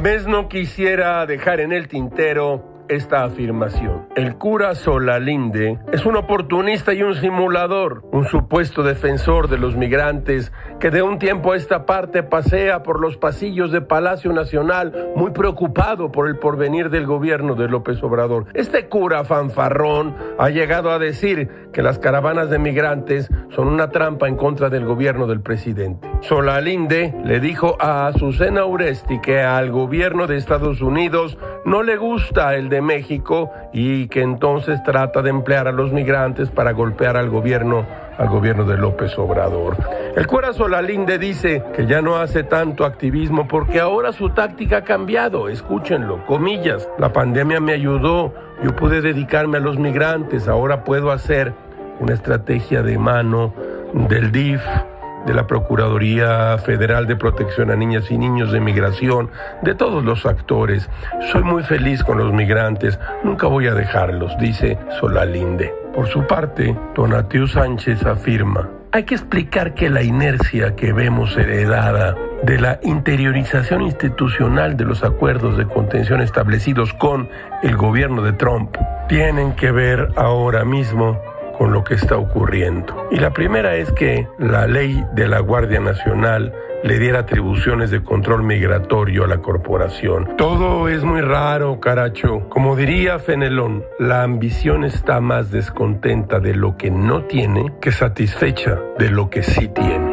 vez no quisiera dejar en el tintero esta afirmación. El cura Solalinde es un oportunista y un simulador, un supuesto defensor de los migrantes que de un tiempo a esta parte pasea por los pasillos de Palacio Nacional muy preocupado por el porvenir del gobierno de López Obrador. Este cura fanfarrón ha llegado a decir que las caravanas de migrantes son una trampa en contra del gobierno del presidente. Solalinde le dijo a Azucena Uresti que al gobierno de Estados Unidos no le gusta el de México y que entonces trata de emplear a los migrantes para golpear al gobierno al gobierno de López Obrador. El cura Solalinde dice que ya no hace tanto activismo porque ahora su táctica ha cambiado. Escúchenlo, comillas. La pandemia me ayudó, yo pude dedicarme a los migrantes, ahora puedo hacer una estrategia de mano del DIF de la Procuraduría Federal de Protección a Niñas y Niños de Migración, de todos los actores. Soy muy feliz con los migrantes, nunca voy a dejarlos, dice Solalinde. Por su parte, Donatiu Sánchez afirma, hay que explicar que la inercia que vemos heredada de la interiorización institucional de los acuerdos de contención establecidos con el gobierno de Trump tienen que ver ahora mismo con lo que está ocurriendo. Y la primera es que la ley de la Guardia Nacional le diera atribuciones de control migratorio a la corporación. Todo es muy raro, caracho. Como diría Fenelón, la ambición está más descontenta de lo que no tiene que satisfecha de lo que sí tiene.